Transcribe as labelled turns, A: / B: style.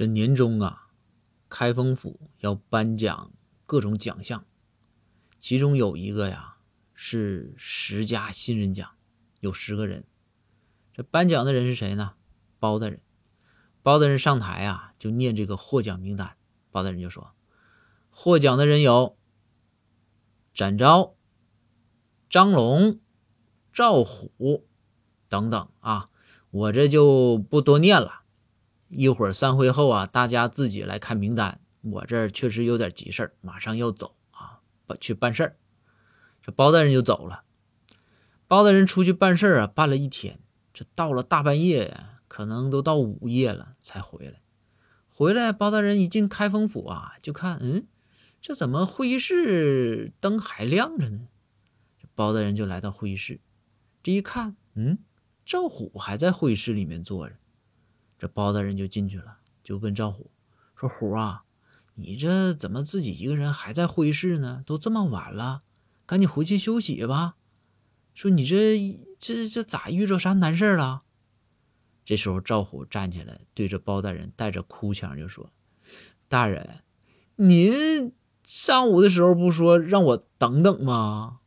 A: 这年终啊，开封府要颁奖各种奖项，其中有一个呀是十佳新人奖，有十个人。这颁奖的人是谁呢？包大人。包大人上台啊，就念这个获奖名单。包大人就说：“获奖的人有展昭、张龙、赵虎等等啊，我这就不多念了。一会儿散会后啊，大家自己来看名单。我这儿确实有点急事儿，马上要走啊，去办事儿。这包大人就走了。包大人出去办事儿啊，办了一天，这到了大半夜呀。”可能都到午夜了才回来。回来，包大人一进开封府啊，就看，嗯，这怎么会议室灯还亮着呢？包大人就来到会议室，这一看，嗯，赵虎还在会议室里面坐着。这包大人就进去了，就问赵虎说：“虎啊，你这怎么自己一个人还在会议室呢？都这么晚了，赶紧回去休息吧。说你这这这咋遇着啥难事了？”这时候，赵虎站起来，对着包大人带着哭腔就说：“大人，您上午的时候不说让我等等吗？